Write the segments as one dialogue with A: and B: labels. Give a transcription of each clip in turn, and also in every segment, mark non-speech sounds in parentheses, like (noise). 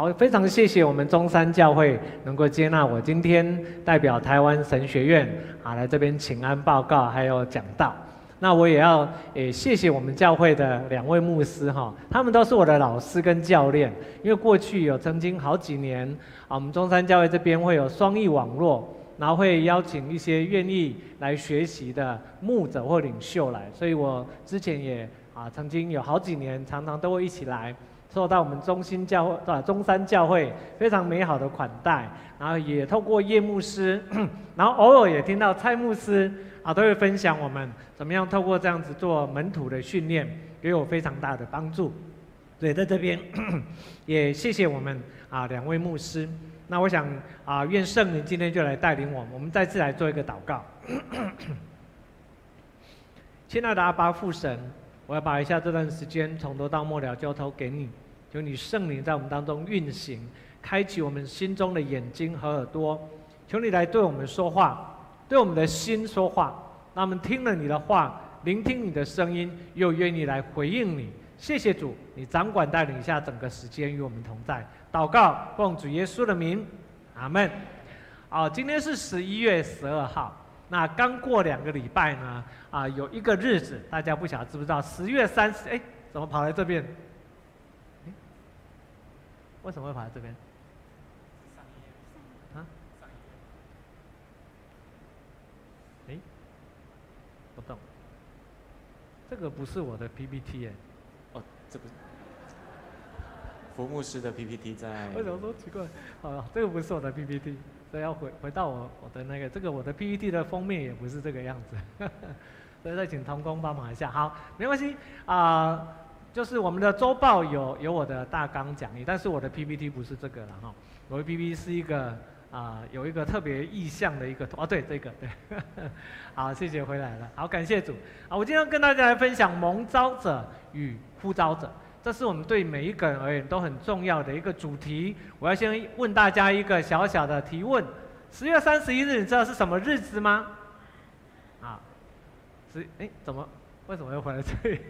A: 好，非常谢谢我们中山教会能够接纳我今天代表台湾神学院啊来这边请安报告，还有讲道。那我也要诶谢谢我们教会的两位牧师哈，他们都是我的老师跟教练。因为过去有曾经好几年啊，我们中山教会这边会有双翼网络，然后会邀请一些愿意来学习的牧者或领袖来，所以我之前也啊曾经有好几年常常都会一起来，受到我们中心教会啊中山教会非常美好的款待，然后也透过叶牧师，(coughs) 然后偶尔也听到蔡牧师。啊，都会分享我们怎么样透过这样子做门徒的训练，给我非常大的帮助。所以在这边 (coughs) 也谢谢我们啊两位牧师。那我想啊，愿圣灵今天就来带领我们，我们再次来做一个祷告。(coughs) 亲爱的阿爸父神，我要把一下这段时间从头到末了交托给你，求你圣灵在我们当中运行，开启我们心中的眼睛和耳朵，求你来对我们说话。对我们的心说话，那我们听了你的话，聆听你的声音，又愿意来回应你。谢谢主，你掌管带领一下整个时间与我们同在。祷告，奉主耶稣的名，阿门。啊，今天是十一月十二号，那刚过两个礼拜呢，啊，有一个日子，大家不晓得知不知道？十月三十，哎，怎么跑来这边？为什么会跑来这边？哎，不懂这个不是我的 PPT 哎，
B: 哦，这不是福牧师的 PPT 在。
A: 为什么说奇怪？哦，这个不是我的 PPT，所以要回回到我我的那个，这个我的 PPT 的封面也不是这个样子，(laughs) 所以再请同工帮忙一下。好，没关系啊、就是我们的周报有有我的大纲讲义，但是我的 PPT 不是这个了哈，我的 PPT 是一个。啊，有一个特别意向的一个图，哦，对，这个对，(laughs) 好，谢谢回来了，好，感谢主，啊，我今天跟大家来分享蒙召者与呼召者，这是我们对每一个人而言都很重要的一个主题。我要先问大家一个小小的提问：十月三十一日，你知道是什么日子吗？啊，十，哎，怎么，为什么又回来这里？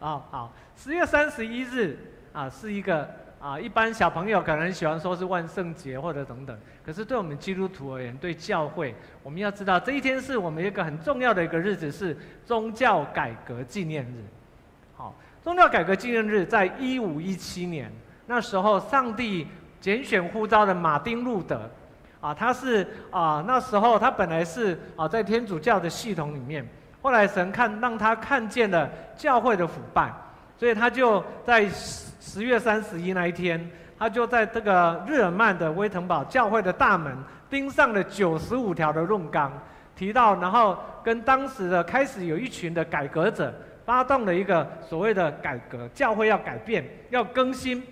A: 啊，(laughs) 好，十月三十一日啊，是一个。啊，一般小朋友可能喜欢说是万圣节或者等等，可是对我们基督徒而言，对教会，我们要知道这一天是我们一个很重要的一个日子，是宗教改革纪念日。宗教改革纪念日在一五一七年，那时候上帝拣选呼召的马丁路德，啊，他是啊那时候他本来是啊在天主教的系统里面，后来神看让他看见了教会的腐败，所以他就在。十月三十一那一天，他就在这个日耳曼的威腾堡教会的大门钉上了九十五条的论纲，提到，然后跟当时的开始有一群的改革者发动了一个所谓的改革，教会要改变，要更新。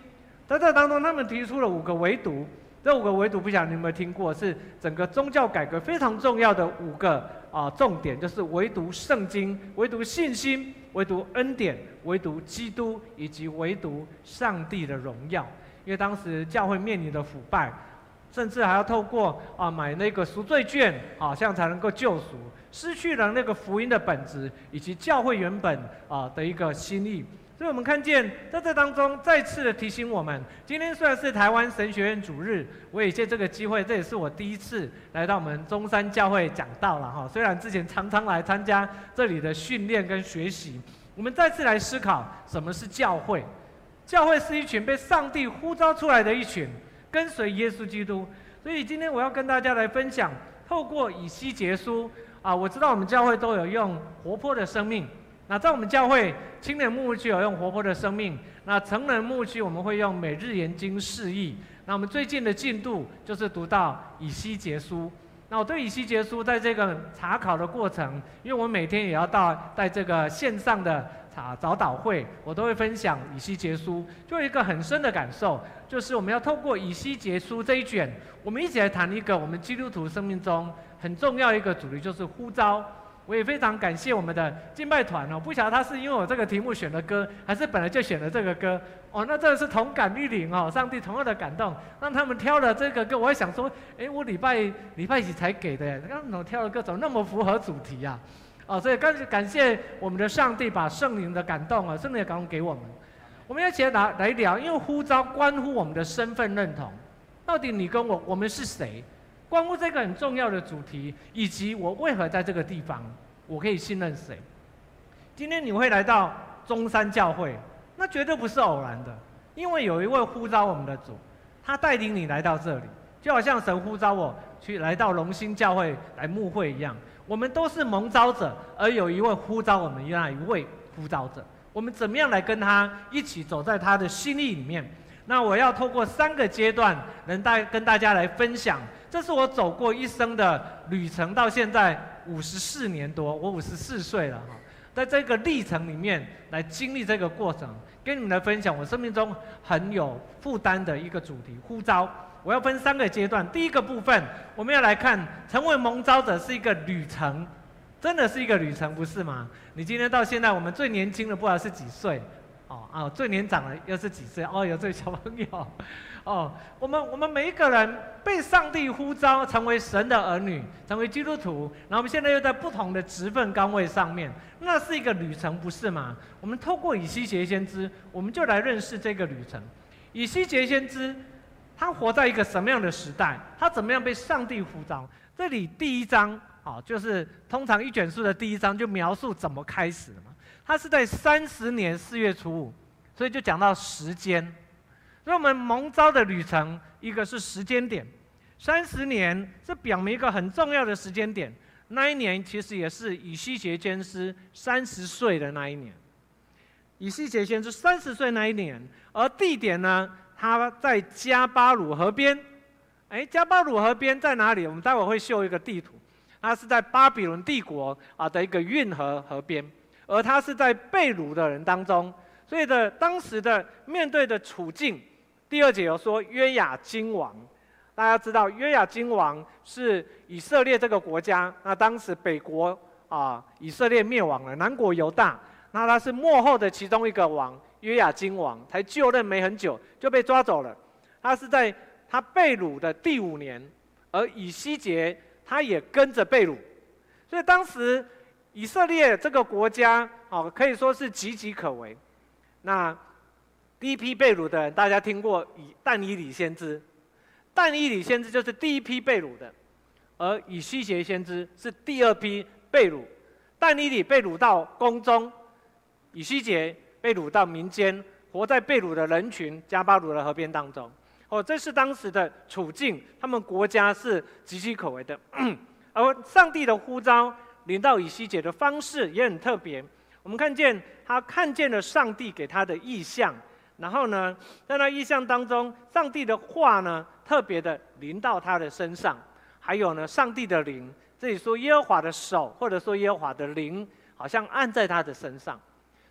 A: 在这当中，他们提出了五个唯独，这五个唯独不晓得你有没有听过，是整个宗教改革非常重要的五个啊重点，就是唯独圣经，唯独信心。唯独恩典，唯独基督，以及唯独上帝的荣耀。因为当时教会面临的腐败，甚至还要透过啊买那个赎罪券，好像才能够救赎，失去了那个福音的本质，以及教会原本啊的一个心意。所以我们看见在这当中，再次的提醒我们，今天虽然是台湾神学院主日，我也借这个机会，这也是我第一次来到我们中山教会讲道了哈。虽然之前常常来参加这里的训练跟学习，我们再次来思考什么是教会。教会是一群被上帝呼召出来的一群，跟随耶稣基督。所以今天我要跟大家来分享，透过以西结书啊，我知道我们教会都有用活泼的生命。那在我们教会青年牧区有用活泼的生命，那成人牧区我们会用每日研经释义。那我们最近的进度就是读到以西结书。那我对以西结书在这个查考的过程，因为我每天也要到在这个线上的查早祷会，我都会分享以西结书，就有一个很深的感受，就是我们要透过以西结书这一卷，我们一起来谈一个我们基督徒生命中很重要一个主题，就是呼召。我也非常感谢我们的敬拜团哦，不晓得他是因为我这个题目选的歌，还是本来就选了这个歌哦。那这个是同感御灵哦，上帝同样的感动，让他们挑了这个歌。我还想说，哎，我礼拜礼拜几才给的？刚刚我挑的歌怎么那么符合主题呀？哦，所以感感谢我们的上帝把圣灵的感动啊，圣灵的感动给我们。我们要起来来来聊，因为呼召关乎我们的身份认同，到底你跟我我们是谁？关乎这个很重要的主题，以及我为何在这个地方，我可以信任谁？今天你会来到中山教会，那绝对不是偶然的，因为有一位呼召我们的主，他带领你来到这里，就好像神呼召我去来到龙兴教会来牧会一样。我们都是蒙召者，而有一位呼召我们，那一位呼召者，我们怎么样来跟他一起走在他的心意里面？那我要透过三个阶段，能带跟大家来分享。这是我走过一生的旅程，到现在五十四年多，我五十四岁了哈，在这个历程里面来经历这个过程，跟你们来分享我生命中很有负担的一个主题——呼召。我要分三个阶段，第一个部分我们要来看，成为蒙召者是一个旅程，真的是一个旅程，不是吗？你今天到现在，我们最年轻的不知道是几岁，哦啊，最年长的又是几岁？哦，有这位小朋友。哦，我们我们每一个人被上帝呼召成为神的儿女，成为基督徒，然后我们现在又在不同的职分岗位上面，那是一个旅程，不是吗？我们透过以西结先知，我们就来认识这个旅程。以西结先知，他活在一个什么样的时代？他怎么样被上帝呼召？这里第一章，啊，就是通常一卷书的第一章就描述怎么开始的嘛。他是在三十年四月初五，所以就讲到时间。所以我们蒙召的旅程，一个是时间点，三十年是表明一个很重要的时间点。那一年其实也是以西结先师三十岁的那一年。以西结先师三十岁那一年，而地点呢，他在加巴鲁河边。哎，加巴鲁河边在哪里？我们待会会秀一个地图。它是在巴比伦帝国啊的一个运河河边，而他是在被掳的人当中，所以的当时的面对的处境。第二节有说约雅金王，大家知道约雅金王是以色列这个国家，那当时北国啊以色列灭亡了，南国犹大，那他是末后的其中一个王约雅金王，才就任没很久就被抓走了，他是在他被掳的第五年，而以西结他也跟着被掳，所以当时以色列这个国家哦可以说是岌岌可危，那。第一批被掳的人，大家听过以但以理先知，但以理先知就是第一批被掳的，而以西结先知是第二批被掳。但以理被掳到宫中，以西结被掳到民间，活在被掳的人群加巴鲁的河边当中。哦，这是当时的处境，他们国家是岌岌可危的。(clears throat) 而上帝的呼召临到以西结的方式也很特别，我们看见他看见了上帝给他的异象。然后呢，在那异象当中，上帝的话呢，特别的临到他的身上。还有呢，上帝的灵，这里说耶和华的手，或者说耶和华的灵，好像按在他的身上。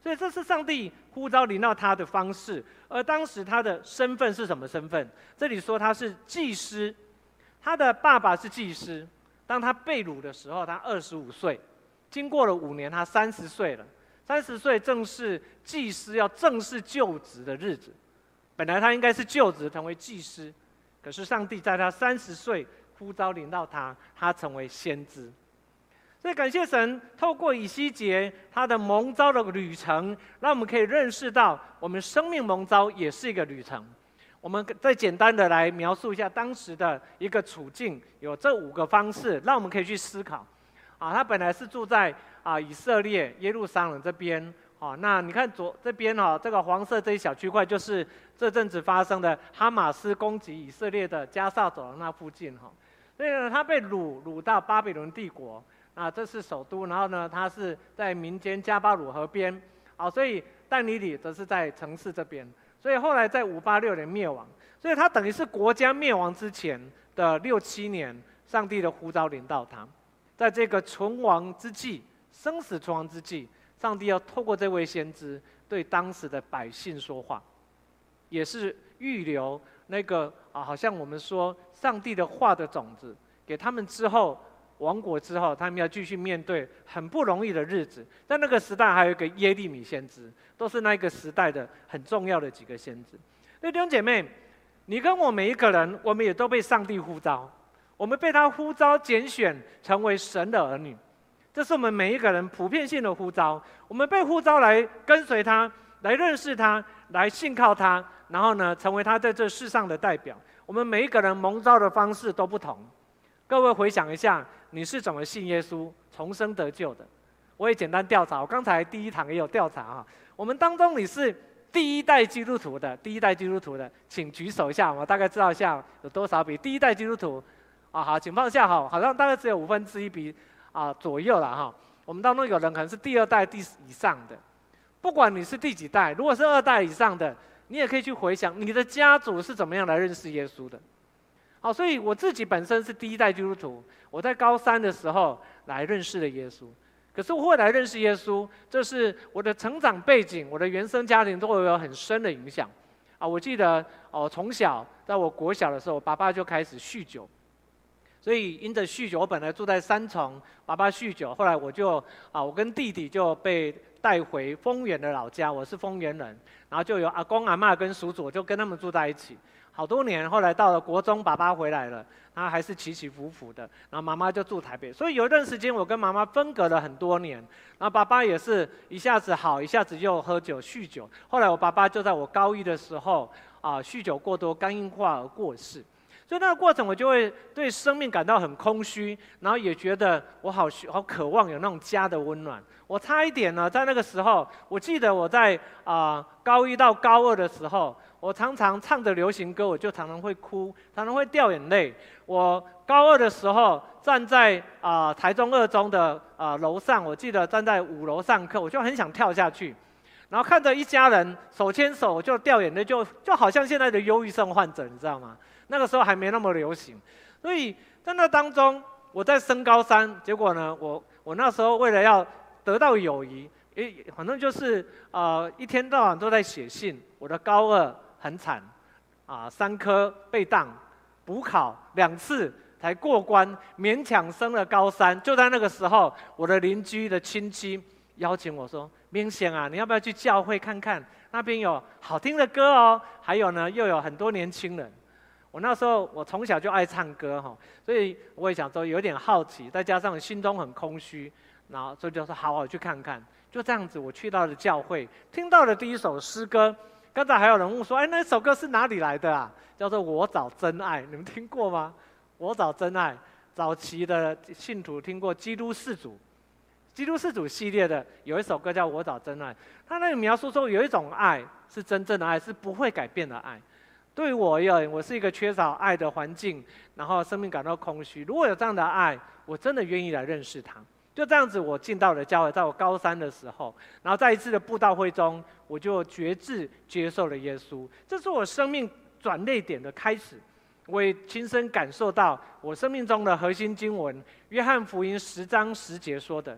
A: 所以这是上帝呼召临到他的方式。而当时他的身份是什么身份？这里说他是祭司，他的爸爸是祭司。当他被掳的时候，他二十五岁，经过了五年，他三十岁了。三十岁正是祭司要正式就职的日子，本来他应该是就职成为祭司，可是上帝在他三十岁呼召临到他，他成为先知。所以感谢神，透过以西结他的蒙召的旅程，让我们可以认识到，我们生命蒙召也是一个旅程。我们再简单的来描述一下当时的一个处境，有这五个方式，让我们可以去思考。啊，他本来是住在。啊，以色列耶路撒冷这边，好，那你看左这边哈，这个黄色这一小区块就是这阵子发生的哈马斯攻击以色列的加萨走廊那附近哈，所以呢，他被掳掳到巴比伦帝国，啊，这是首都，然后呢，他是在民间加巴鲁河边，好，所以但以理则是在城市这边，所以后来在五八六年灭亡，所以他等于是国家灭亡之前的六七年，上帝的呼召领到他，在这个存亡之际。生死存亡之际，上帝要透过这位先知对当时的百姓说话，也是预留那个啊，好像我们说上帝的话的种子给他们之后，亡国之后，他们要继续面对很不容易的日子。在那个时代，还有一个耶利米先知，都是那个时代的很重要的几个先知。那弟兄姐妹，你跟我每一个人，我们也都被上帝呼召，我们被他呼召拣选，成为神的儿女。这是我们每一个人普遍性的呼召，我们被呼召来跟随他，来认识他，来信靠他，然后呢，成为他在这世上的代表。我们每一个人蒙召的方式都不同。各位回想一下，你是怎么信耶稣、重生得救的？我也简单调查，我刚才第一堂也有调查哈。我们当中你是第一代基督徒的，第一代基督徒的，请举手一下，我大概知道一下有多少比第一代基督徒。啊，好，请放下哈，好像大概只有五分之一比啊左右了哈。我们当中有人可能是第二代、第以上的，不管你是第几代，如果是二代以上的，你也可以去回想你的家族是怎么样来认识耶稣的。好，所以我自己本身是第一代基督徒，我在高三的时候来认识了耶稣。可是我后来认识耶稣，这是我的成长背景，我的原生家庭都会有很深的影响。啊，我记得哦，从小在我国小的时候，爸爸就开始酗酒。所以因着酗酒，我本来住在三重，爸爸酗酒，后来我就啊，我跟弟弟就被带回丰原的老家，我是丰原人，然后就有阿公阿嬷跟叔祖，就跟他们住在一起，好多年。后来到了国中，爸爸回来了，他还是起起伏伏的，然后妈妈就住台北，所以有一段时间我跟妈妈分隔了很多年，然后爸爸也是一下子好，一下子又喝酒酗酒，后来我爸爸就在我高一的时候啊，酗酒过多，肝硬化而过世。所以那个过程，我就会对生命感到很空虚，然后也觉得我好好渴望有那种家的温暖。我差一点呢，在那个时候，我记得我在啊、高一到高二的时候，我常常唱着流行歌，我就常常会哭，常常会掉眼泪。我高二的时候站在啊、台中二中的啊、楼上，我记得站在五楼上课，我就很想跳下去，然后看着一家人手牵手就掉眼泪，就就好像现在的忧郁症患者，你知道吗？那个时候还没那么流行，所以在那当中，我在升高三，结果呢，我我那时候为了要得到友谊，诶，反正就是呃一天到晚都在写信。我的高二很惨，啊、三科被当，补考两次才过关，勉强升了高三。就在那个时候，我的邻居的亲戚邀请我说：“明显啊，你要不要去教会看看？那边有好听的歌哦，还有呢，又有很多年轻人。”我那时候我从小就爱唱歌哈，所以我也想说有点好奇，再加上心中很空虚，然后所以就说好，好去看看。就这样子，我去到了教会，听到了第一首诗歌。刚才还有人问说，哎，那首歌是哪里来的啊？叫做《我找真爱》，你们听过吗？我找真爱，早期的信徒听过基督世祖，基督世祖系列的有一首歌叫《我找真爱》，他那个描述说有一种爱是真正的爱，是不会改变的爱。对于我而言，我是一个缺少爱的环境，然后生命感到空虚。如果有这样的爱，我真的愿意来认识他。就这样子，我进到了教会，在我高三的时候，然后在一次的布道会中，我就决志接受了耶稣。这是我生命转捩点的开始。我也亲身感受到我生命中的核心经文，约翰福音十章十节说的：“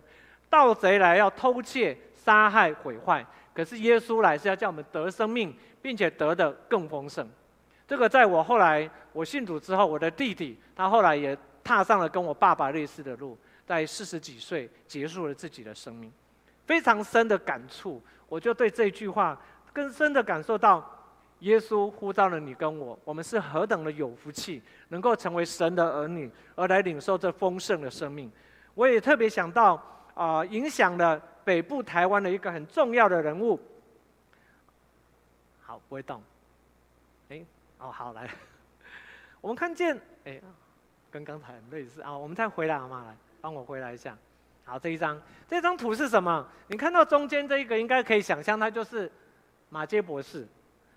A: 盗贼来要偷窃、杀害、毁坏，可是耶稣来是要叫我们得生命，并且得的更丰盛。”这个在我后来我信主之后，我的弟弟他后来也踏上了跟我爸爸类似的路，在四十几岁结束了自己的生命，非常深的感触，我就对这句话更深的感受到，耶稣呼召了你跟我，我们是何等的有福气，能够成为神的儿女，而来领受这丰盛的生命。我也特别想到啊、影响了北部台湾的一个很重要的人物。好，不会动，哎。哦，好来，(laughs) 我们看见，哎，跟刚才很类似啊。我们再回来好吗？来，帮我回来一下。好，这一张，这张图是什么？你看到中间这一个，应该可以想象，它就是马杰博士。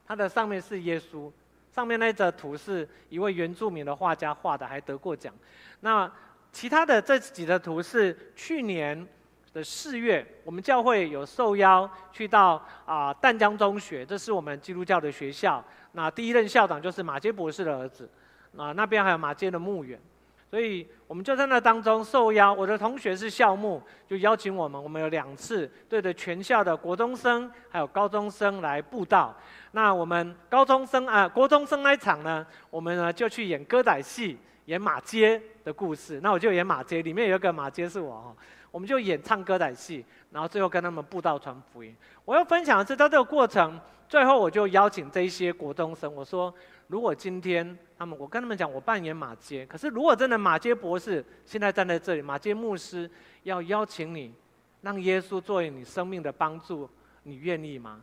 A: 它的上面是耶稣，上面那张图是一位原住民的画家画的，还得过奖。那其他的这几个图是去年的四月，我们教会有受邀去到啊淡江中学，这是我们基督教的学校。那第一任校长就是马杰博士的儿子，啊，那边还有马杰的墓园，所以我们就在那当中受邀。我的同学是校牧，就邀请我们，我们有两次对着全校的国中生还有高中生来布道。那我们高中生啊，国中生那一场呢，我们呢就去演歌仔戏，演马街的故事。那我就演马街，里面有一个马街是我哦，我们就演唱歌仔戏，然后最后跟他们布道传福音。我要分享的是在这个过程。最后，我就邀请这一些国中生，我说：如果今天他们，我跟他们讲，我扮演马偕，可是如果真的马偕博士现在站在这里，马偕牧师要邀请你，让耶稣作为你生命的帮助，你愿意吗？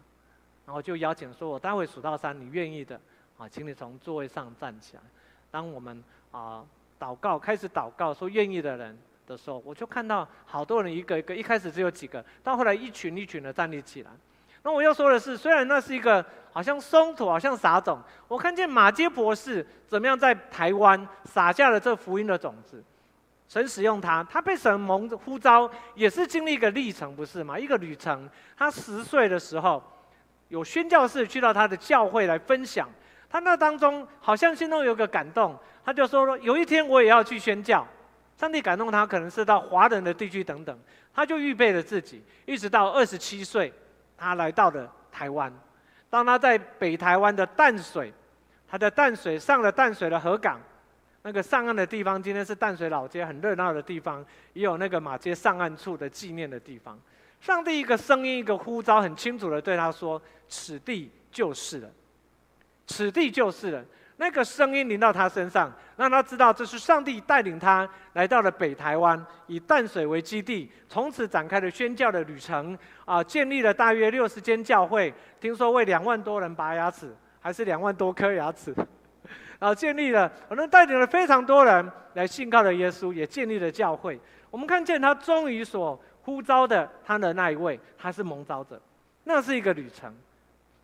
A: 然后就邀请说：“我待会数到三，你愿意的啊，请你从座位上站起来。”当我们啊祷告开始祷告说愿意的人的时候，我就看到好多人一个一个，一开始只有几个，到后来一群一群的站立起来。那我要说的是，虽然那是一个好像松土，好像撒种，我看见马偕博士怎么样在台湾撒下了这福音的种子。神使用他，他被神蒙呼召，也是经历一个历程，不是吗？一个旅程。他十岁的时候，有宣教士去到他的教会来分享，他那当中好像心中有个感动，他就说：有一天我也要去宣教。上帝感动他，可能是到华人的地区等等，他就预备了自己，一直到二十七岁，他来到了台湾。当他在北台湾的淡水，他在淡水上了淡水的河港。那个上岸的地方，今天是淡水老街，很热闹的地方，也有那个马街上岸处的纪念的地方。上帝一个声音，一个呼召，很清楚的对他说：“此地就是了，此地就是了。”那个声音临到他身上，让他知道这是上帝带领他来到了北台湾，以淡水为基地，从此展开了宣教的旅程。啊，建立了大约六十间教会，听说为两万多人拔牙齿，还是两万多颗牙齿。(laughs) 然后建立了，可能带领了非常多人来信靠了耶稣，也建立了教会。我们看见他终于所呼召的他的那一位，他是蒙召者，那是一个旅程。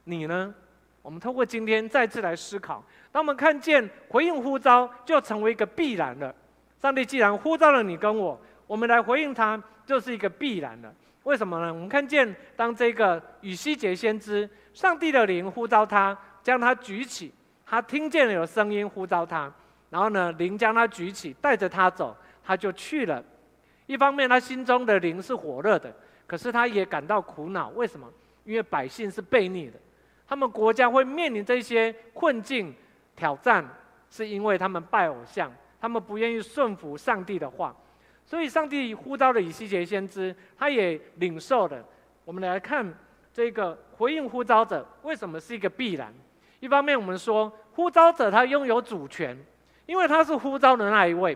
A: 你呢？我们透过今天再次来思考，当我们看见回应呼召，就成为一个必然了。上帝既然呼召了你跟我，我们来回应他，就是一个必然了。为什么呢？我们看见当这个以西结先知，上帝的灵呼召他，将他举起。他听见了有声音呼召他，然后呢，灵将他举起，带着他走，他就去了。一方面，他心中的灵是火热的，可是他也感到苦恼。为什么？因为百姓是悖逆的，他们国家会面临这些困境挑战，是因为他们拜偶像，他们不愿意顺服上帝的话。所以，上帝呼召了以西结先知，他也领受了。我们来看这个回应呼召者，为什么是一个必然？一方面，我们说呼召者他拥有主权，因为他是呼召的那一位，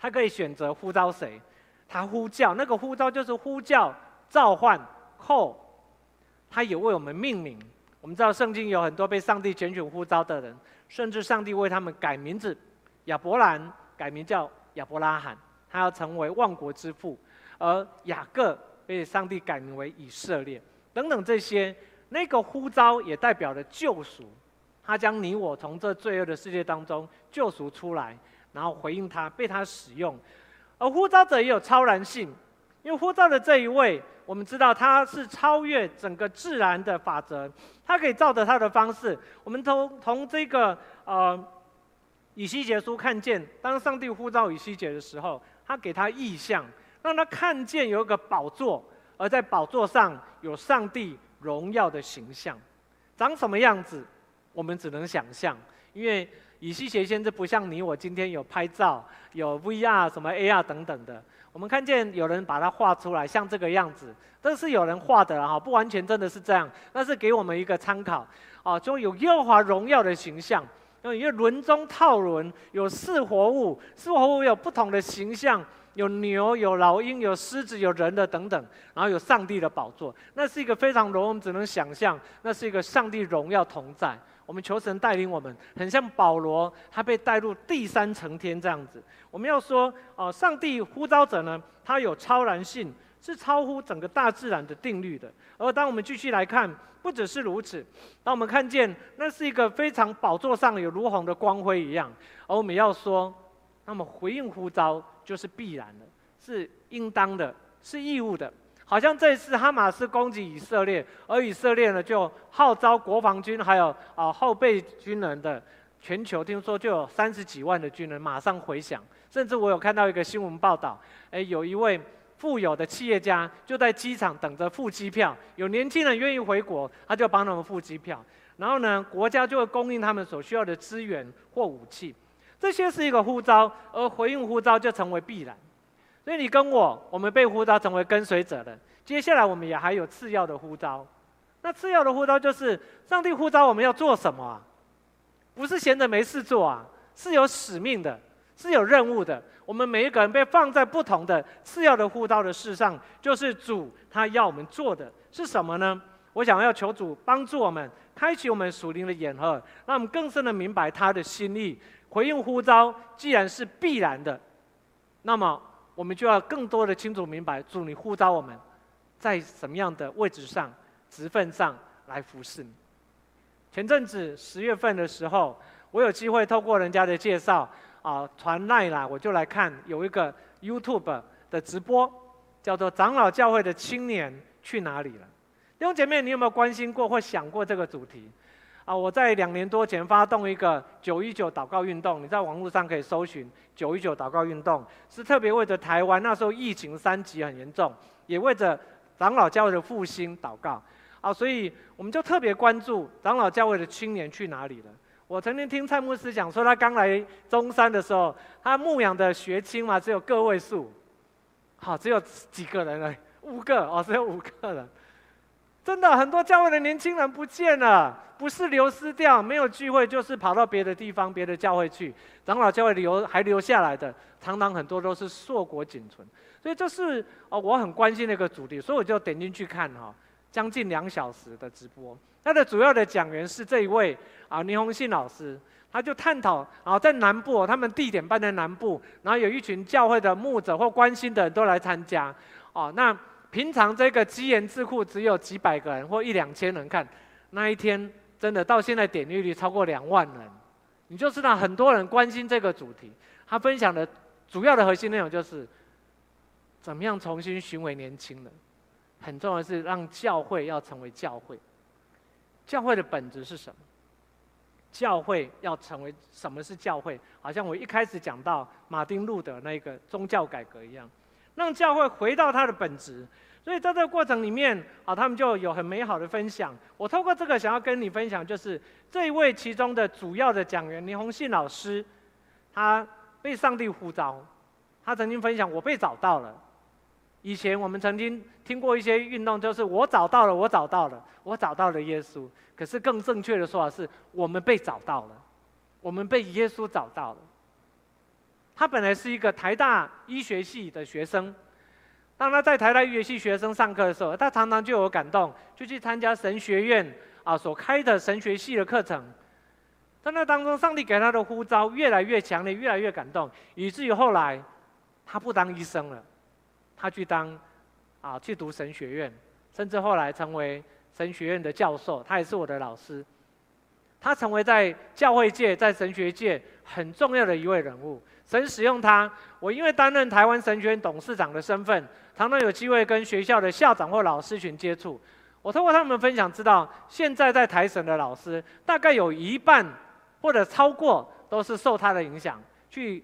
A: 他可以选择呼召谁。他呼叫那个呼召就是呼叫、召唤、call，他也为我们命名。我们知道圣经有很多被上帝拣选呼召的人，甚至上帝为他们改名字。亚伯兰改名叫亚伯拉罕，他要成为万国之父；而雅各被上帝改名为以色列，等等这些。那个呼召也代表了救赎，他将你我从这罪恶的世界当中救赎出来，然后回应他，被他使用。而呼召者也有超然性，因为呼召的这一位，我们知道他是超越整个自然的法则，他可以照着他的方式。我们从从这个呃以西结书看见，当上帝呼召以西结的时候，他给他意象，让他看见有一个宝座，而在宝座上有上帝。荣耀的形象长什么样子，我们只能想象，因为以西结先生不像你我今天有拍照、有 VR、什么 AR 等等的。我们看见有人把它画出来，像这个样子，这是有人画的哈，不完全真的是这样，那是给我们一个参考啊，就有耶和华荣耀的形象，因为轮中套轮，有四活物，四活物有不同的形象。有牛，有老鹰，有狮子，有人的等等，然后有上帝的宝座，那是一个非常荣，我们只能想象，那是一个上帝荣耀同在。我们求神带领我们，很像保罗，他被带入第三层天这样子。我们要说，哦、上帝呼召者呢，他有超然性，是超乎整个大自然的定律的。而当我们继续来看，不只是如此，当我们看见那是一个非常宝座上有如虹的光辉一样，而我们要说，那么回应呼召。就是必然的，是应当的，是义务的。好像这一次哈马斯攻击以色列，而以色列呢就号召国防军还有啊、后备军人的全球，听说就有三十几万的军人马上回响。甚至我有看到一个新闻报道，诶，有一位富有的企业家就在机场等着付机票，有年轻人愿意回国，他就帮他们付机票，然后呢，国家就会供应他们所需要的资源或武器。这些是一个呼召，而回应呼召就成为必然。所以你跟我，我们被呼召成为跟随者的。接下来我们也还有次要的呼召。那次要的呼召就是上帝呼召我们要做什么啊？不是闲着没事做啊，是有使命的，是有任务的。我们每一个人被放在不同的次要的呼召的事上，就是主他要我们做的是什么呢？我想要求主帮助我们，开启我们属灵的眼耳，让我们更深的明白他的心意。回应呼召，既然是必然的，那么我们就要更多的清楚明白，主你呼召我们，在什么样的位置上、职分上来服侍你。前阵子十月份的时候，我有机会透过人家的介绍啊，传来啦，我就来看有一个 YouTube 的直播，叫做“长老教会的青年去哪里了”。弟兄姐妹，你有没有关心过或想过这个主题？啊，我在两年多前发动一个九一九祷告运动，你在网络上可以搜寻“九一九祷告运动”，是特别为着台湾那时候疫情三级很严重，也为着长老教会的复兴祷告。啊，所以我们就特别关注长老教会的青年去哪里了。我曾经听蔡牧师讲说，他刚来中山的时候，他牧养的学青嘛，只有个位数，好，只有几个人了，五个哦，只有五个人。真的很多教会的年轻人不见了，不是流失掉，没有聚会，就是跑到别的地方、别的教会去。长老教会留还留下来的，常常很多都是硕果仅存。所以这是哦，我很关心的一个主题，所以我就点进去看哈。将近两小时的直播，他的主要的讲员是这一位啊，倪鸿信老师，他就探讨啊，在南部，他们地点办在南部，然后有一群教会的牧者或关心的人都来参加，哦，那平常这个基研智库只有几百个人或一两千人看，那一天真的到现在点阅率超过两万人，你就知道很多人关心这个主题。他分享的主要的核心内容就是，怎么样重新寻回年轻人。很重要的是让教会要成为教会，教会的本质是什么？教会要成为什么是教会？好像我一开始讲到马丁路德那个宗教改革一样，让教会回到它的本质。所以在这个过程里面，啊，他们就有很美好的分享。我透过这个想要跟你分享，就是这一位其中的主要的讲员倪鸿信老师，他被上帝呼召，他曾经分享：“我被找到了。”以前我们曾经听过一些运动，就是我找到了，我找到了，我找到了耶稣。可是更正确的说法是，我们被找到了，我们被耶稣找到了。他本来是一个台大医学系的学生，当他在台大医学系学生上课的时候，他常常就有感动，就去参加神学院啊所开的神学系的课程。在那当中，上帝给他的呼召越来越强烈，越来越感动，以至于后来他不当医生了。他去当，啊，去读神学院，甚至后来成为神学院的教授。他也是我的老师。他成为在教会界、在神学界很重要的一位人物。神使用他，我因为担任台湾神学院董事长的身份，常常有机会跟学校的校长或老师群接触。我通过他们分享，知道现在在台神的老师，大概有一半或者超过，都是受他的影响，去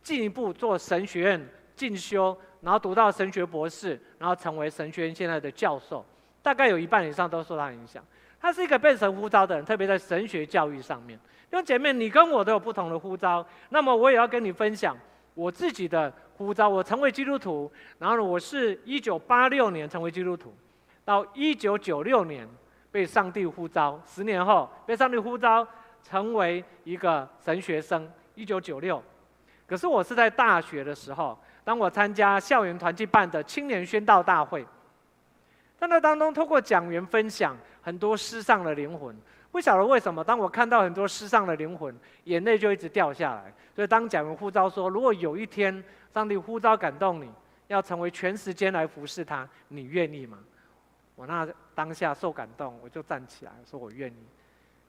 A: 进一步做神学院进修。然后读到神学博士，然后成为神学院现在的教授，大概有一半以上都受他影响。他是一个被神呼召的人，特别在神学教育上面。弟兄姐妹，你跟我都有不同的呼召，那么我也要跟你分享我自己的呼召。我成为基督徒，然后呢，我是一九八六年成为基督徒，到一九九六年被上帝呼召，十年后被上帝呼召成为一个神学生。一九九六，可是我是在大学的时候。当我参加校园团契办的青年宣道大会，在那当中，透过讲员分享很多失丧的灵魂，不晓得为什么，当我看到很多失丧的灵魂，眼泪就一直掉下来。所以当讲员呼召说，如果有一天上帝呼召感动你，要成为全时间来服侍他，你愿意吗？我那当下受感动，我就站起来说我愿意。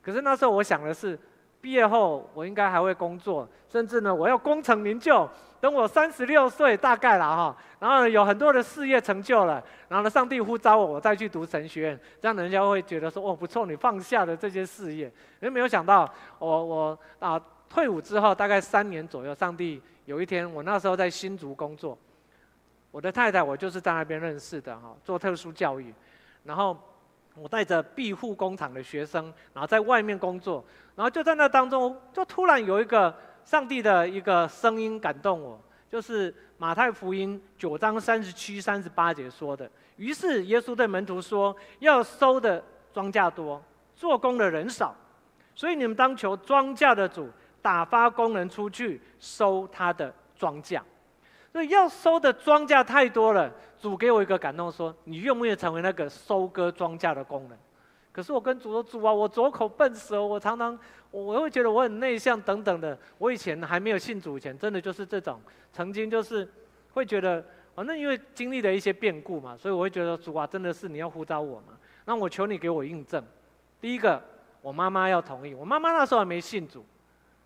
A: 可是那时候我想的是。毕业后，我应该还会工作，甚至呢，我要功成名就。等我三十六岁，大概了哈，然后呢，有很多的事业成就了，然后呢，上帝呼召我，我再去读神学院，这样人家会觉得说，哦，不错，你放下了这些事业。人没有想到，我我啊，退伍之后大概三年左右，上帝有一天，我那时候在新竹工作，我的太太我就是在那边认识的哈，做特殊教育，然后。我带着庇护工厂的学生，然后在外面工作，然后就在那当中，就突然有一个上帝的一个声音感动我，就是马太福音九章三十七、三十八节说的。于是耶稣对门徒说：“要收的庄稼多，做工的人少，所以你们当求庄稼的主打发工人出去收他的庄稼。”所以要收的庄稼太多了。主给我一个感动，说：“你愿不愿意成为那个收割庄稼的工人？”可是我跟主说：“主啊，我左口笨舌，我常常我我会觉得我很内向等等的。我以前还没有信主以前，真的就是这种，曾经就是会觉得，反正因为经历了一些变故嘛，所以我会觉得主啊，真的是你要呼召我嘛？那我求你给我印证。第一个，我妈妈要同意。我妈妈那时候还没信主，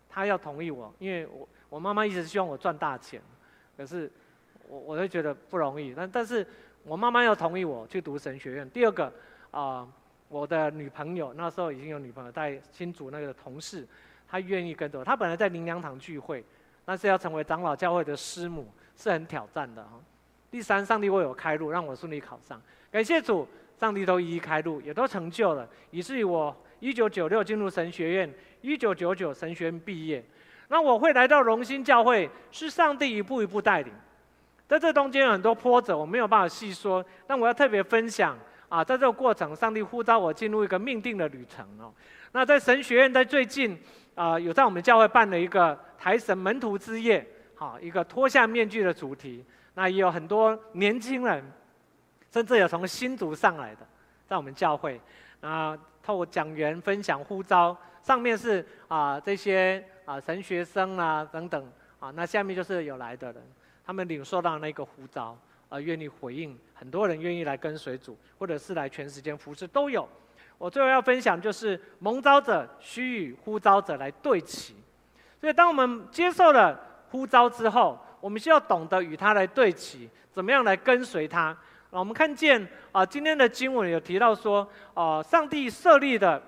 A: 她要同意我，因为我我妈妈一直希望我赚大钱，可是。”我我会觉得不容易，但但是我妈妈要同意我去读神学院。第二个，啊、我的女朋友那时候已经有女朋友在新竹那个同事，她愿意跟着我。她本来在灵粮堂聚会，但是要成为长老教会的师母是很挑战的哈。第三，上帝为我开路，让我顺利考上。感谢主，上帝都一一开路，也都成就了，以至于我一九九六进入神学院，一九九九神学院毕业。那我会来到荣兴教会，是上帝一步一步带领。在这中间有很多波折，我没有办法细说。但我要特别分享啊，在这个过程，上帝呼召我进入一个命定的旅程哦。那在神学院，在最近啊，有在我们教会办了一个台神门徒之夜，好，一个脱下面具的主题。那也有很多年轻人，甚至有从新竹上来的，在我们教会啊，透过讲员分享呼召，上面是啊这些啊神学生啊等等啊，那下面就是有来的人。他们领受到那个呼召，而愿意回应，很多人愿意来跟随主，或者是来全时间服侍都有。我最后要分享就是蒙召者需与呼召者来对齐，所以当我们接受了呼召之后，我们需要懂得与他来对齐，怎么样来跟随他。我们看见啊，今天的经文有提到说，啊，上帝设立的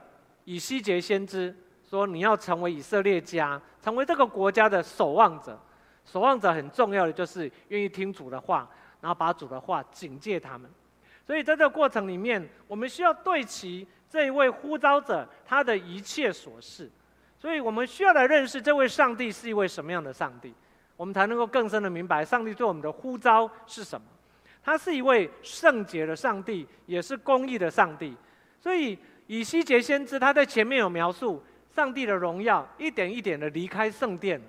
A: 以西结先知说，你要成为以色列家，成为这个国家的守望者。守望者很重要的就是愿意听主的话，然后把主的话警戒他们。所以在这个过程里面，我们需要对齐这一位呼召者他的一切所事。所以我们需要来认识这位上帝是一位什么样的上帝，我们才能够更深的明白上帝对我们的呼召是什么。他是一位圣洁的上帝，也是公义的上帝。所以以西结先知他在前面有描述上帝的荣耀一点一点的离开圣殿。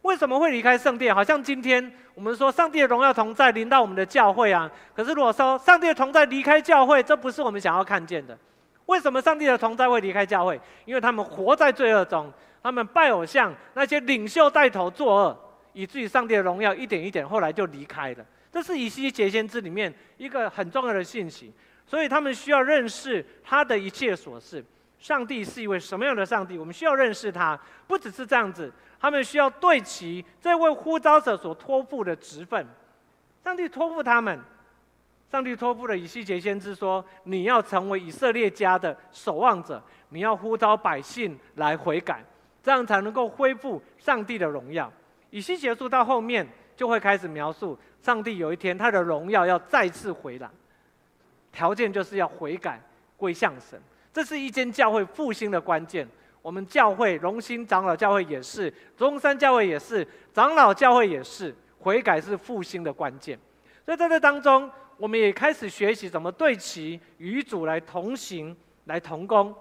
A: 为什么会离开圣殿？好像今天我们说上帝的荣耀同在临到我们的教会啊。可是如果说上帝的同在离开教会，这不是我们想要看见的。为什么上帝的同在会离开教会？因为他们活在罪恶中，他们拜偶像，那些领袖带头作恶，以至于上帝的荣耀一点一点后来就离开了。这是以西结先知里面一个很重要的信息。所以他们需要认识他的一切所事。上帝是一位什么样的上帝？我们需要认识他，不只是这样子。他们需要对齐这位呼召者所托付的职分。上帝托付他们，上帝托付了以西结先知说：“你要成为以色列家的守望者，你要呼召百姓来悔改，这样才能够恢复上帝的荣耀。”以西结书到后面就会开始描述，上帝有一天他的荣耀要再次回来，条件就是要悔改归向神。这是一间教会复兴的关键。我们教会荣兴长老教会也是，中山教会也是，长老教会也是，悔改是复兴的关键。所以在这当中，我们也开始学习怎么对齐，与主来同行，来同工。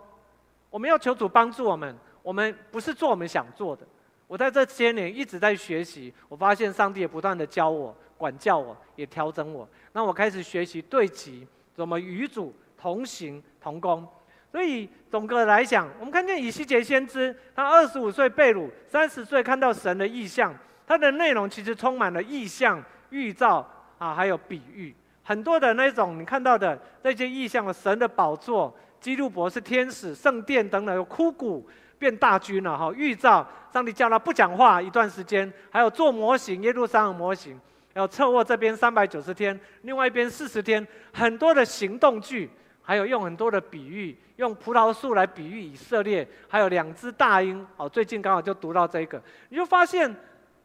A: 我们要求主帮助我们，我们不是做我们想做的。我在这些年一直在学习，我发现上帝也不断地教我、管教我，也调整我。那我开始学习对齐，怎么与主同行同工。所以，总的来讲，我们看见以西结先知，他二十五岁被掳，三十岁看到神的异象，他的内容其实充满了异象、预兆啊，还有比喻，很多的那种你看到的那些异象的神的宝座、基路伯是天使、圣殿等等，有枯骨变大军了哈，预兆上帝叫他不讲话一段时间，还有做模型耶路撒冷模型，还有侧卧这边三百九十天，另外一边四十天，很多的行动剧。还有用很多的比喻，用葡萄树来比喻以色列，还有两只大鹰。哦，最近刚好就读到这个，你就发现，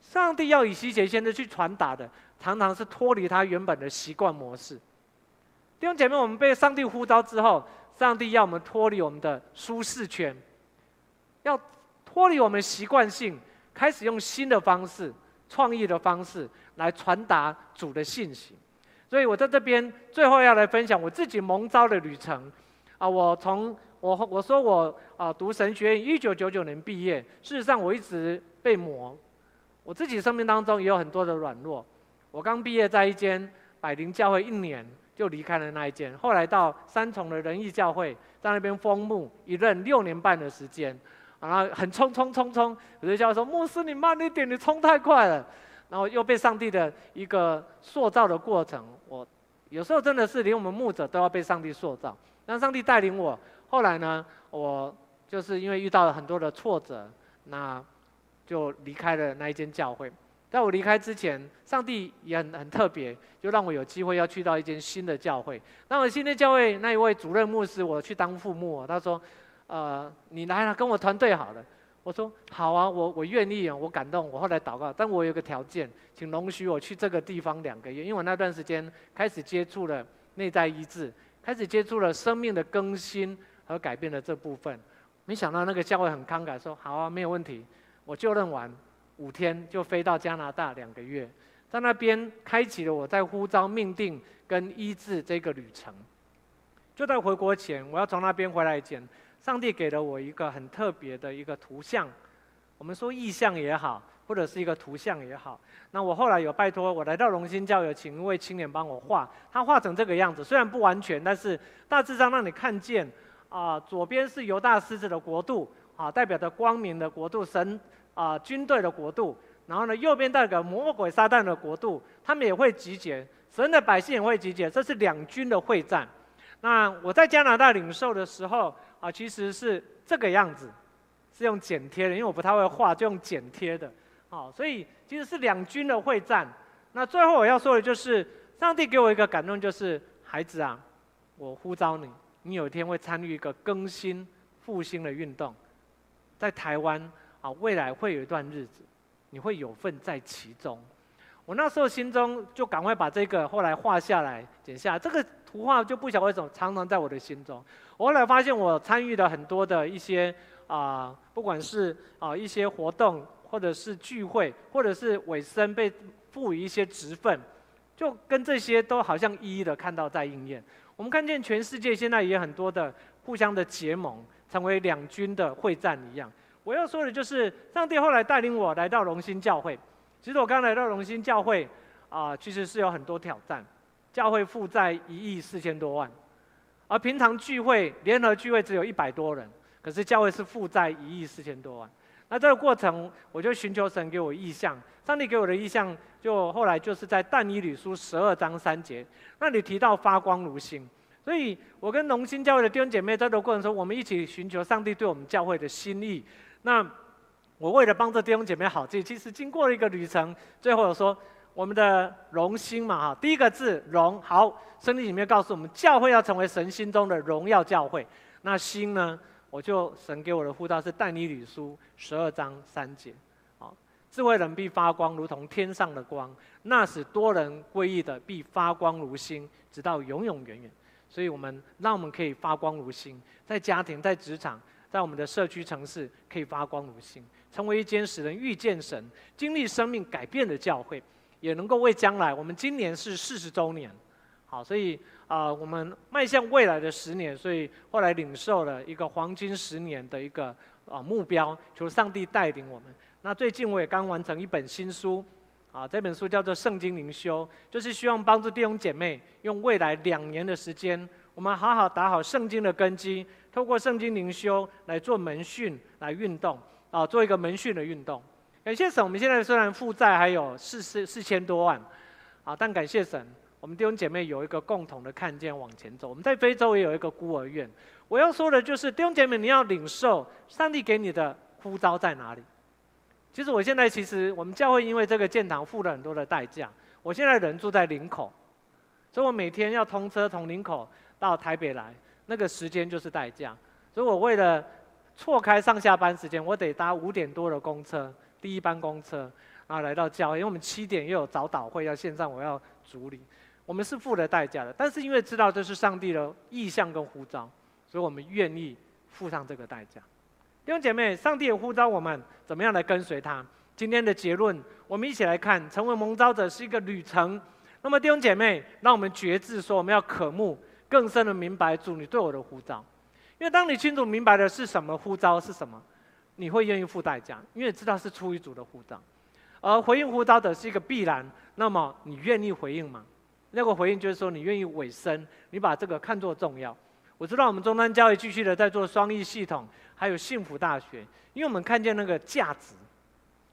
A: 上帝要以西结先知去传达的，常常是脱离他原本的习惯模式。弟兄姐妹，我们被上帝呼召之后，上帝要我们脱离我们的舒适圈，要脱离我们习惯性，开始用新的方式、创意的方式来传达主的信息。所以我在这边最后要来分享我自己蒙召的旅程，啊，我从我我说我啊读神学院一九九九年毕业，事实上我一直被磨，我自己生命当中也有很多的软弱，我刚毕业在一间百灵教会一年，就离开了那一间。后来到三重的仁义教会，在那边封牧一任六年半的时间，然后很冲冲冲冲，有的教会说牧师你慢一点，你冲太快了。然后又被上帝的一个塑造的过程，我有时候真的是连我们牧者都要被上帝塑造，让上帝带领我。后来呢，我就是因为遇到了很多的挫折，那就离开了那一间教会。在我离开之前，上帝也很很特别，就让我有机会要去到一间新的教会。那我新的教会那一位主任牧师，我去当副牧，他说：“呃，你来了，跟我团队好了。”我说：“好啊，我我愿意啊，我感动。”我后来祷告，但我有个条件，请容许我去这个地方两个月，因为我那段时间开始接触了内在医治，开始接触了生命的更新和改变的这部分。没想到那个教会很慷慨，说：“好啊，没有问题，我就任完。”五天就飞到加拿大两个月，在那边开启了我在呼召命定跟医治这个旅程。就在回国前，我要从那边回来前，上帝给了我一个很特别的一个图像。我们说意象也好，或者是一个图像也好。那我后来有拜托我来到龙兴教友，请一位青年帮我画，他画成这个样子，虽然不完全，但是大致上让你看见啊、左边是犹大狮子的国度啊，代表着光明的国度，神。啊、军队的国度，然后呢，右边代表魔鬼撒旦的国度，他们也会集结，神的百姓也会集结，这是两军的会战。那我在加拿大领受的时候啊、其实是这个样子，是用剪贴的，因为我不太会画，就用剪贴的。好、哦，所以其实是两军的会战。那最后我要说的就是，上帝给我一个感动，就是孩子啊，我呼召你，你有一天会参与一个更新复兴的运动，在台湾。啊，未来会有一段日子，你会有份在其中。我那时候心中就赶快把这个后来画下来，剪下来。这个图画就不晓得为什么常常在我的心中。我后来发现，我参与了很多的一些啊、不管是啊、一些活动，或者是聚会，或者是尾声被赋予一些职分，就跟这些都好像一一的看到在应验。我们看见全世界现在也很多的互相的结盟，成为两军的会战一样。我要说的就是，上帝后来带领我来到荣兴教会。其实我刚来到荣兴教会，啊、其实是有很多挑战。教会负债一亿四千多万，而平常聚会、联合聚会只有一百多人，可是教会是负债一亿四千多万。那这个过程，我就寻求神给我意向。上帝给我的意向，就后来就是在但以理书十二章三节，那里提到发光如星。所以我跟荣兴教会的弟兄姐妹在这个过程中，我们一起寻求上帝对我们教会的心意。那我为了帮助弟兄姐妹好记，其实经过了一个旅程，最后我说我们的荣兴嘛哈，第一个字荣好，圣经里面告诉我们教会要成为神心中的荣耀教会。那心呢，我就神给我的呼召是但以理书十二章三节，好，智慧人必发光，如同天上的光，那使多人归义的必发光如星，直到永永远远。所以我们让我们可以发光如星，在家庭，在职场。在我们的社区城市，可以发光如星，成为一间使人遇见神、经历生命改变的教会，也能够为将来。我们今年是四十周年，好，所以啊、我们迈向未来的十年，所以后来领受了一个黄金十年的一个啊目标，求上帝带领我们。那最近我也刚完成一本新书，啊，这本书叫做《圣经灵修》，就是希望帮助弟兄姐妹用未来两年的时间，我们好好打好圣经的根基。透过圣经灵修来做门训，来运动啊，做一个门训的运动。感谢神，我们现在虽然负债还有四四四千多万，啊，但感谢神，我们弟兄姐妹有一个共同的看见往前走。我们在非洲也有一个孤儿院。我要说的就是，弟兄姐妹，你要领受上帝给你的呼召在哪里？其实我现在其实我们教会因为这个建堂付了很多的代价。我现在人住在林口，所以我每天要通车从林口到台北来。那个时间就是代价，所以我为了错开上下班时间，我得搭五点多的公车，第一班公车，然后来到教会，因为我们七点又有早祷会要线上，我要处理，我们是付了代价的。但是因为知道这是上帝的意向跟呼召，所以我们愿意付上这个代价。弟兄姐妹，上帝也呼召我们怎么样来跟随他？今天的结论，我们一起来看，成为蒙召者是一个旅程。那么弟兄姐妹，让我们觉知说，我们要渴慕。更深的明白主你对我的呼召，因为当你清楚明白的是什么呼召是什么，你会愿意付代价，因为知道是出于主的呼召。而回应呼召的是一个必然。那么你愿意回应吗？那个回应就是说你愿意委身，你把这个看作重要。我知道我们中端教会继续的在做双翼系统，还有幸福大学，因为我们看见那个价值。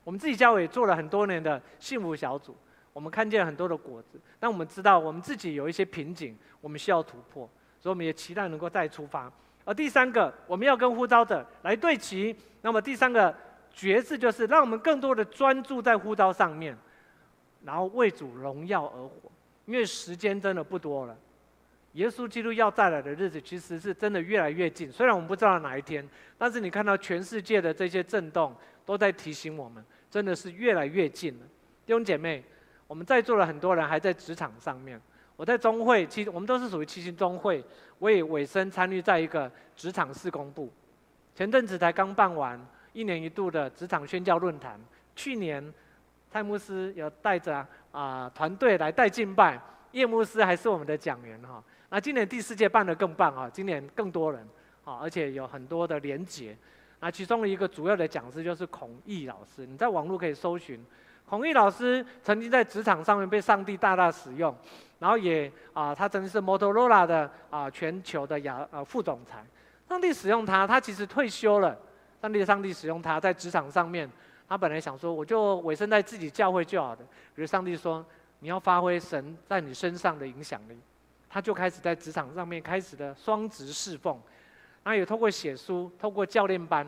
A: 我们自己教会也做了很多年的幸福小组，我们看见很多的果子。但我们知道我们自己有一些瓶颈，我们需要突破，所以我们也期待能够再出发。第三个，我们要跟呼召者来对齐。那么第三个决志就是让我们更多的专注在呼召上面，然后为主荣耀而活。因为时间真的不多了，耶稣基督要再来的日子其实是真的越来越近。虽然我们不知道哪一天，但是你看到全世界的这些震动，都在提醒我们，真的是越来越近了。弟兄姐妹，我们在座的很多人还在职场上面。我在中会，其实我们都是属于七星中会，我也委身参与在一个职场事工部。前阵子才刚办完一年一度的职场宣教论坛，去年蔡牧师有带着啊团队来带敬拜，叶牧师还是我们的讲员哈。那今年第四届办得更棒啊，今年更多人啊，而且有很多的连结。那其中一个主要的讲师就是孔毅老师，你在网络可以搜寻。孔毅老师曾经在职场上面被上帝大大使用，然后也啊，他曾经是摩托罗拉的啊全球的亚呃副总裁。上帝使用他，他其实退休了。上帝上帝使用他在职场上面，他本来想说我就委身在自己教会就好的，可是上帝说你要发挥神在你身上的影响力，他就开始在职场上面开始的双职侍奉。那也透过写书，透过教练班，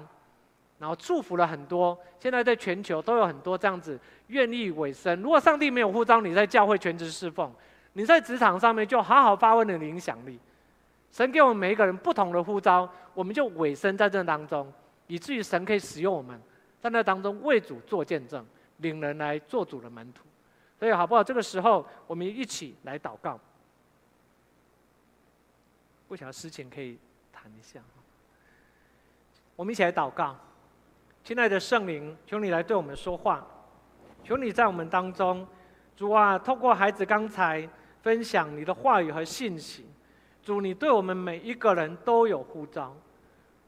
A: 然后祝福了很多。现在在全球都有很多这样子愿意委身。如果上帝没有呼召你在教会全职侍奉，你在职场上面就好好发挥你的影响力。神给我们每一个人不同的呼召，我们就委身在这当中，以至于神可以使用我们，在那当中为主做见证，领人来做主的门徒。所以好不好？这个时候我们一起来祷告。不晓得事情可以。谈一下，我们一起来祷告，亲爱的圣灵，求你来对我们说话，求你在我们当中，主啊，透过孩子刚才分享你的话语和信息，主，你对我们每一个人都有呼召，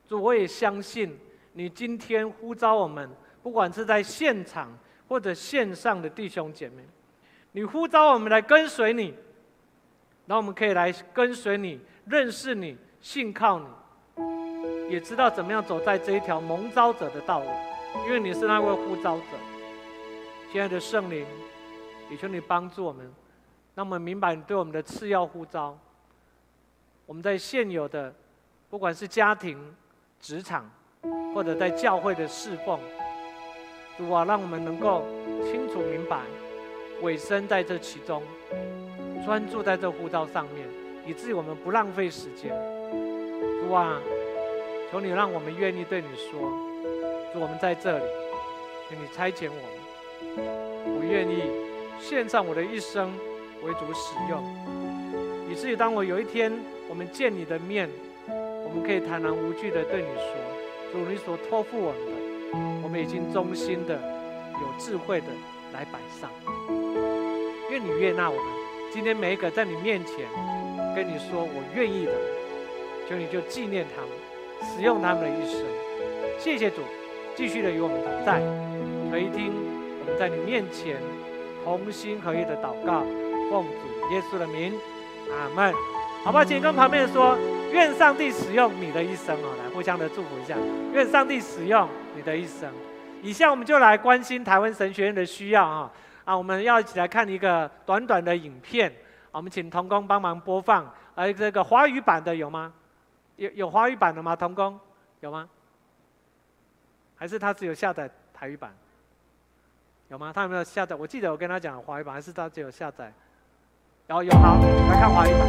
A: 主，我也相信你今天呼召我们，不管是在现场或者线上的弟兄姐妹，你呼召我们来跟随你，然后我们可以来跟随你，认识你。信靠你，也知道怎么样走在这一条蒙召者的道路，因为你是那位呼召者。亲爱的圣灵，也求你帮助我们，让我们明白你对我们的次要呼召。我们在现有的，不管是家庭、职场，或者在教会的侍奉，主啊，让我们能够清楚明白，委身在这其中，专注在这呼召上面，以至于我们不浪费时间。主啊，求你让我们愿意对你说，主，我们在这里，请你差遣我们，我愿意献上我的一生为主使用，以至于当我有一天我们见你的面，我们可以坦然无惧的对你说，主，你所托付我们的，我们已经忠心的、有智慧的来摆上，愿你悦纳我们。今天每一个在你面前跟你说我愿意的。求你就纪念他们，使用他们的一生。谢谢主，继续的与我们同在，垂听我们在你面前同心合意的祷告，奉主耶稣的名，阿门。好不好？请跟旁边说，愿上帝使用你的一生哦，来互相的祝福一下。愿上帝使用你的一生。以下我们就来关心台湾神学院的需要啊啊！我们要一起来看一个短短的影片，我们请童工帮忙播放。而这个华语版的有吗？有有华语版的吗？童工有吗？还是他只有下载台语版？有吗？他有没有下载？我记得我跟他讲华语版，还是他只有下载？然后有好，来看华语版。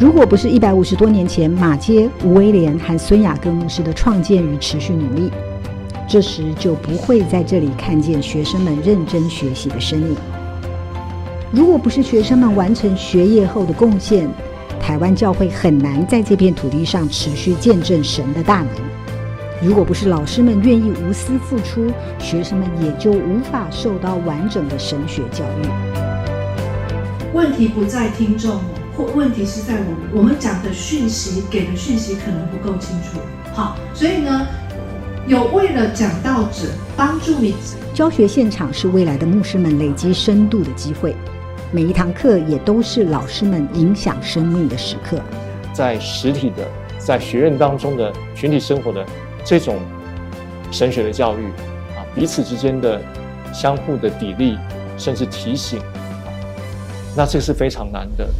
C: 如果不是一百五十多年前马街、吴威廉和孙雅各牧师的创建与持续努力。这时就不会在这里看见学生们认真学习的身影。如果不是学生们完成学业后的贡献，台湾教会很难在这片土地上持续见证神的大能。如果不是老师们愿意无私付出，学生们也就无法受到完整的神学教育。
D: 问题不在听众哦，或问题是在我们，我们讲的讯息给的讯息可能不够清楚。好，所以呢，有为了讲道者帮助你。
C: 教学现场是未来的牧师们累积深度的机会，每一堂课也都是老师们影响生命的时刻。
E: 在实体的，在学院当中的群体生活的这种神学的教育啊，彼此之间的相互的砥砺，甚至提醒，那这是非常难得的。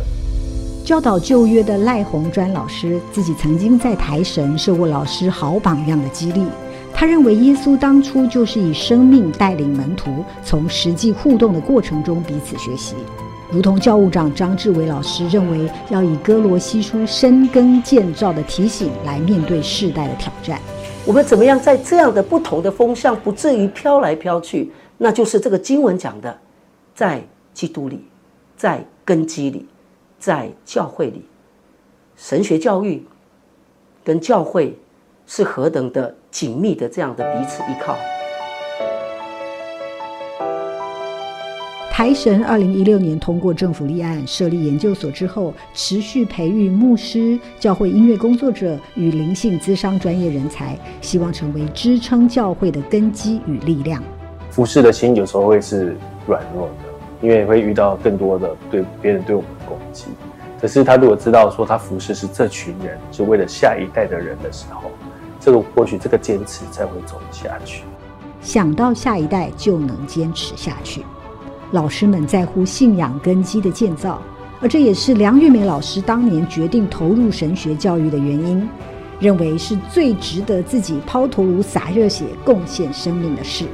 C: 教导旧约的赖鸿专老师，自己曾经在台神受过老师好榜样的激励。他认为耶稣当初就是以生命带领门徒，从实际互动的过程中彼此学习，如同教务长张志伟老师认为要以歌罗西书深耕建造的提醒来面对世代的挑战。
F: 我们怎么样在这样的不同的风向不至于飘来飘去？那就是这个经文讲的，在基督里，在根基里，在教会里，神学教育跟教会是何等的。紧密的这样的彼此依靠。
C: 台神二零一六年通过政府立案设立研究所之后，持续培育牧师、教会音乐工作者与灵性咨商专业人才，希望成为支撑教会的根基与力量。
G: 服侍的心有时候会是软弱的，因为会遇到更多的对别人对我们的攻击。可是他如果知道说他服侍是这群人，是为了下一代的人的时候。这个或许这个坚持才会走下去。
C: 想到下一代就能坚持下去。老师们在乎信仰根基的建造，而这也是梁玉梅老师当年决定投入神学教育的原因，认为是最值得自己抛头颅洒热血贡献生命的事。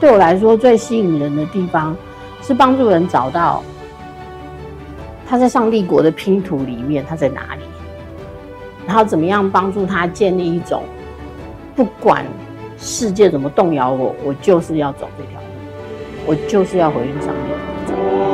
H: 对我来说，最吸引人的地方是帮助人找到他在上帝国的拼图里面，他在哪里。然后怎么样帮助他建立一种，不管世界怎么动摇我，我就是要走这条路，我就是要回应上面。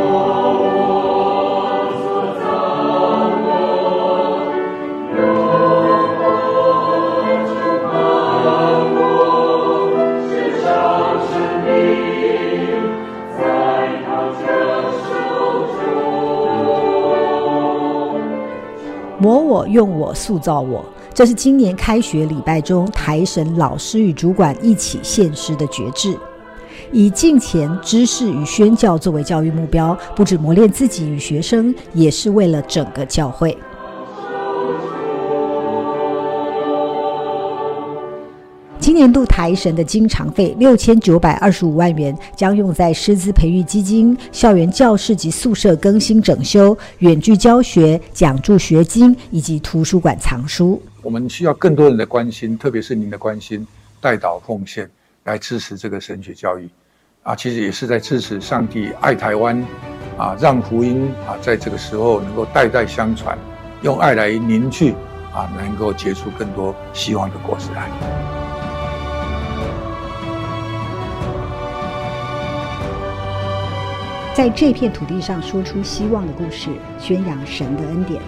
C: 磨我，用我，塑造我，这是今年开学礼拜中台神老师与主管一起献诗的决志。以敬虔、知识与宣教作为教育目标，不止磨练自己与学生，也是为了整个教会。年度台神的经常费六千九百二十五万元，将用在师资培育基金、校园教室及宿舍更新整修、远距教学、奖助学金以及图书馆藏书。
I: 我们需要更多人的关心，特别是您的关心、代祷奉献，来支持这个神学教育。啊，其实也是在支持上帝爱台湾，啊，让福音啊在这个时候能够代代相传，用爱来凝聚，啊，能够结出更多希望的果实来。
C: 在这片土地上说出希望的故事，宣扬神的恩典。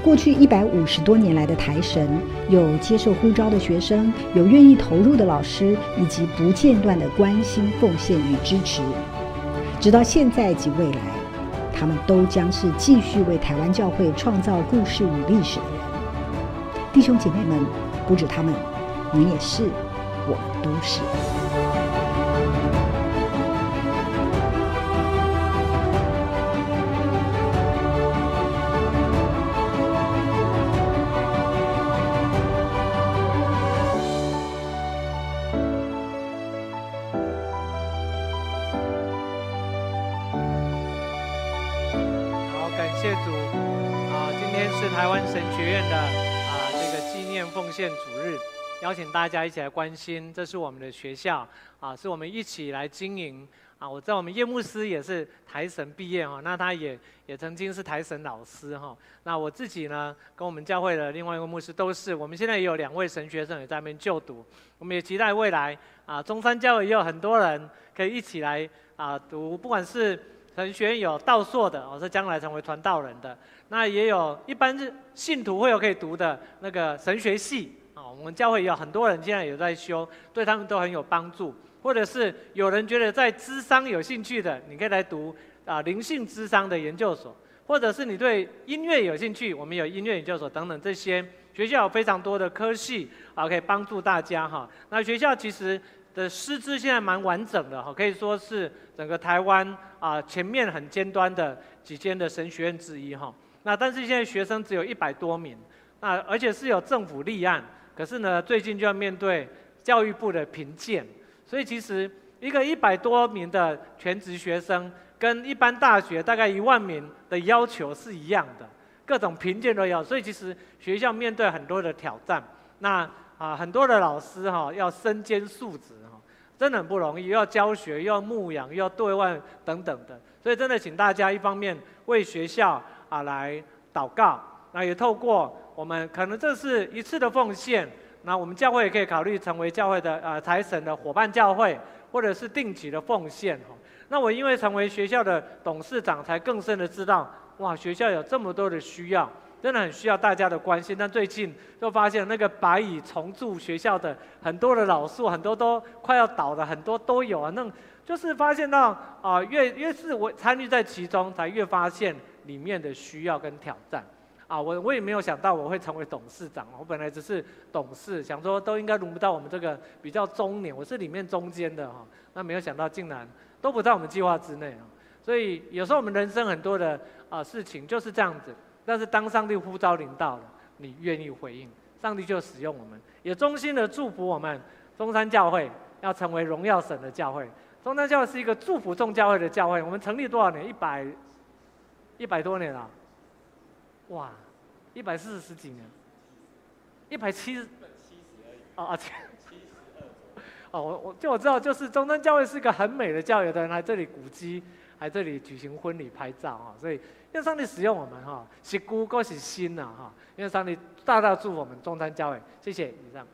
C: 过去一百五十多年来的台神，有接受呼召的学生，有愿意投入的老师，以及不间断的关心、奉献与支持。直到现在及未来，他们都将是继续为台湾教会创造故事与历史的人。弟兄姐妹们，不止他们，你也是，我们都是。
A: 感谢主啊！今天是台湾神学院的啊这个纪念奉献主日，邀请大家一起来关心。这是我们的学校啊，是我们一起来经营啊。我知道我们叶牧师也是台神毕业哈，那他也也曾经是台神老师哈。那我自己呢，跟我们教会的另外一个牧师都是。我们现在也有两位神学生也在那边就读。我们也期待未来啊，中山教会也有很多人可以一起来啊读，不管是。神学院有道硕的，我是将来成为传道人的。那也有一般是信徒会有可以读的那个神学系啊。我们教会也有很多人现在有在修，对他们都很有帮助。或者是有人觉得在智商有兴趣的，你可以来读啊灵性智商的研究所，或者是你对音乐有兴趣，我们有音乐研究所等等这些学校有非常多的科系啊，可以帮助大家哈。那学校其实的师资现在蛮完整的哈，可以说是整个台湾啊前面很尖端的几间的神学院之一哈。那但是现在学生只有一百多名，那而且是有政府立案，可是呢最近就要面对教育部的评鉴，所以其实一个一百多名的全职学生，跟一般大学大概一万名的要求是一样的，各种评鉴都要，所以其实学校面对很多的挑战。那啊很多的老师哈要身兼数职，真的很不容易，又要教学，又要牧养，又要对外等等的，所以真的请大家一方面为学校。啊，来祷告，那也透过我们可能这是一次的奉献，那我们教会也可以考虑成为教会的呃财神的伙伴教会，或者是定期的奉献。那我因为成为学校的董事长，才更深的知道，哇，学校有这么多的需要，真的很需要大家的关心。但最近就发现那个白蚁虫蛀学校的很多的老树，很多都快要倒了，很多都有啊。那就是发现到啊，越越是我参与在其中，才越发现。里面的需要跟挑战，啊，我我也没有想到我会成为董事长，我本来只是董事，想说都应该轮不到我们这个比较中年，我是里面中间的哈，那没有想到竟然都不在我们计划之内啊，所以有时候我们人生很多的啊事情就是这样子，但是当上帝呼召临到了，你愿意回应，上帝就使用我们，也衷心的祝福我们中山教会要成为荣耀神的教会，中山教会是一个祝福众教会的教会，我们成立多少年？一百。一百多年了，哇，一百四十几年，一百七十，哦哦，七十二，哦，我我就我知道，就是中山教会是一个很美的教友，的人来这里古迹，来这里举行婚礼拍照哈，所以愿上帝使用我们哈，是古，都是新呐哈，愿上帝大大祝福我们中山教会，谢谢以上。